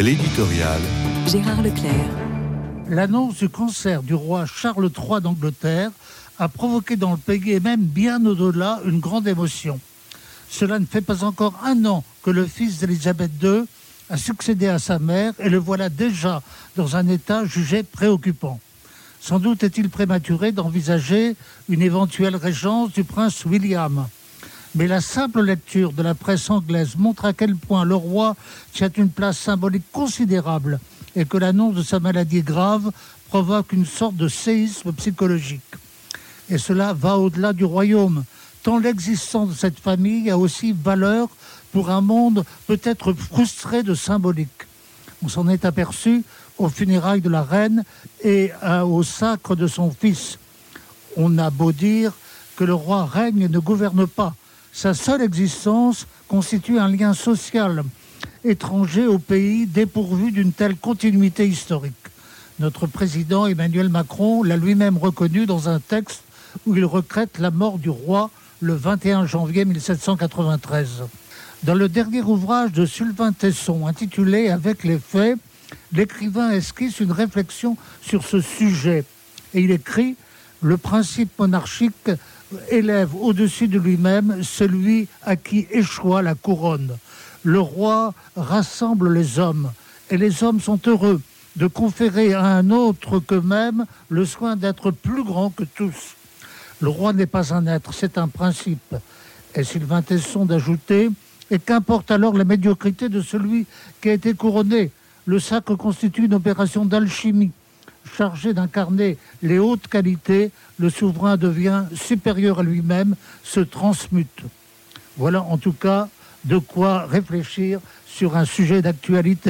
L'éditorial. Gérard Leclerc. L'annonce du cancer du roi Charles III d'Angleterre a provoqué dans le pays et même bien au-delà une grande émotion. Cela ne fait pas encore un an que le fils d'Élisabeth II a succédé à sa mère et le voilà déjà dans un état jugé préoccupant. Sans doute est-il prématuré d'envisager une éventuelle régence du prince William. Mais la simple lecture de la presse anglaise montre à quel point le roi tient une place symbolique considérable et que l'annonce de sa maladie grave provoque une sorte de séisme psychologique. Et cela va au-delà du royaume, tant l'existence de cette famille a aussi valeur pour un monde peut-être frustré de symbolique. On s'en est aperçu aux funérailles de la reine et au sacre de son fils. On a beau dire que le roi règne et ne gouverne pas. Sa seule existence constitue un lien social étranger au pays dépourvu d'une telle continuité historique. Notre président Emmanuel Macron l'a lui-même reconnu dans un texte où il regrette la mort du roi le 21 janvier 1793. Dans le dernier ouvrage de Sylvain Tesson intitulé Avec les faits, l'écrivain esquisse une réflexion sur ce sujet et il écrit Le principe monarchique élève au-dessus de lui-même celui à qui échoua la couronne. Le roi rassemble les hommes et les hommes sont heureux de conférer à un autre qu'eux-mêmes le soin d'être plus grand que tous. Le roi n'est pas un être, c'est un principe. Et Sylvain Tesson d'ajouter, et qu'importe alors la médiocrité de celui qui a été couronné, le sacre constitue une opération d'alchimie. Chargé d'incarner les hautes qualités, le souverain devient supérieur à lui-même, se transmute. Voilà en tout cas de quoi réfléchir sur un sujet d'actualité.